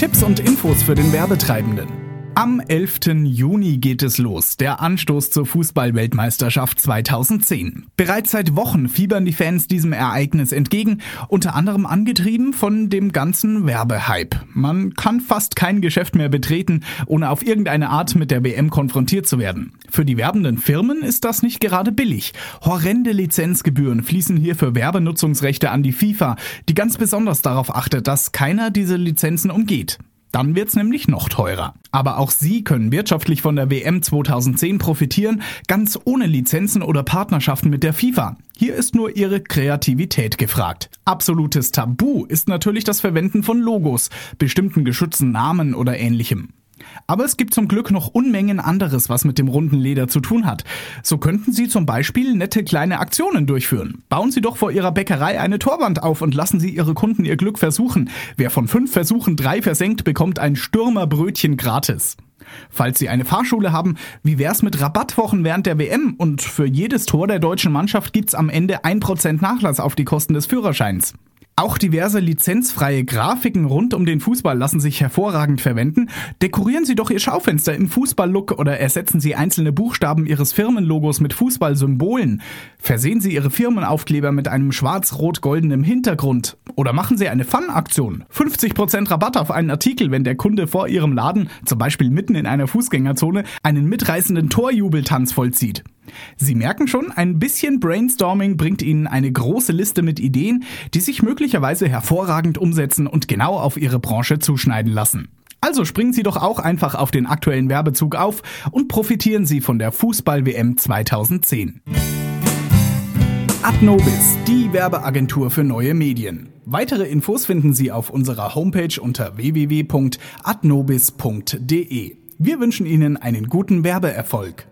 Tipps und Infos für den Werbetreibenden. Am 11. Juni geht es los, der Anstoß zur Fußball-Weltmeisterschaft 2010. Bereits seit Wochen fiebern die Fans diesem Ereignis entgegen, unter anderem angetrieben von dem ganzen Werbehype. Man kann fast kein Geschäft mehr betreten, ohne auf irgendeine Art mit der WM konfrontiert zu werden. Für die werbenden Firmen ist das nicht gerade billig. Horrende Lizenzgebühren fließen hier für Werbenutzungsrechte an die FIFA, die ganz besonders darauf achtet, dass keiner diese Lizenzen umgeht. Dann wird's nämlich noch teurer. Aber auch Sie können wirtschaftlich von der WM 2010 profitieren, ganz ohne Lizenzen oder Partnerschaften mit der FIFA. Hier ist nur Ihre Kreativität gefragt. Absolutes Tabu ist natürlich das Verwenden von Logos, bestimmten geschützten Namen oder ähnlichem. Aber es gibt zum Glück noch Unmengen anderes, was mit dem runden Leder zu tun hat. So könnten Sie zum Beispiel nette kleine Aktionen durchführen. Bauen Sie doch vor Ihrer Bäckerei eine Torwand auf und lassen Sie Ihre Kunden ihr Glück versuchen. Wer von fünf Versuchen drei versenkt, bekommt ein Stürmerbrötchen gratis. Falls Sie eine Fahrschule haben, wie wär's mit Rabattwochen während der WM? Und für jedes Tor der deutschen Mannschaft gibt's am Ende 1% Nachlass auf die Kosten des Führerscheins. Auch diverse lizenzfreie Grafiken rund um den Fußball lassen sich hervorragend verwenden. Dekorieren Sie doch Ihr Schaufenster im Fußballlook oder ersetzen Sie einzelne Buchstaben Ihres Firmenlogos mit Fußballsymbolen. Versehen Sie Ihre Firmenaufkleber mit einem schwarz-rot-goldenen Hintergrund. Oder machen Sie eine Fun-Aktion. 50% Rabatt auf einen Artikel, wenn der Kunde vor Ihrem Laden, zum Beispiel mitten in einer Fußgängerzone, einen mitreißenden Torjubeltanz vollzieht. Sie merken schon, ein bisschen Brainstorming bringt Ihnen eine große Liste mit Ideen, die sich möglicherweise hervorragend umsetzen und genau auf Ihre Branche zuschneiden lassen. Also springen Sie doch auch einfach auf den aktuellen Werbezug auf und profitieren Sie von der Fußball-WM 2010. Adnobis, die Werbeagentur für neue Medien. Weitere Infos finden Sie auf unserer Homepage unter www.adnobis.de. Wir wünschen Ihnen einen guten Werbeerfolg.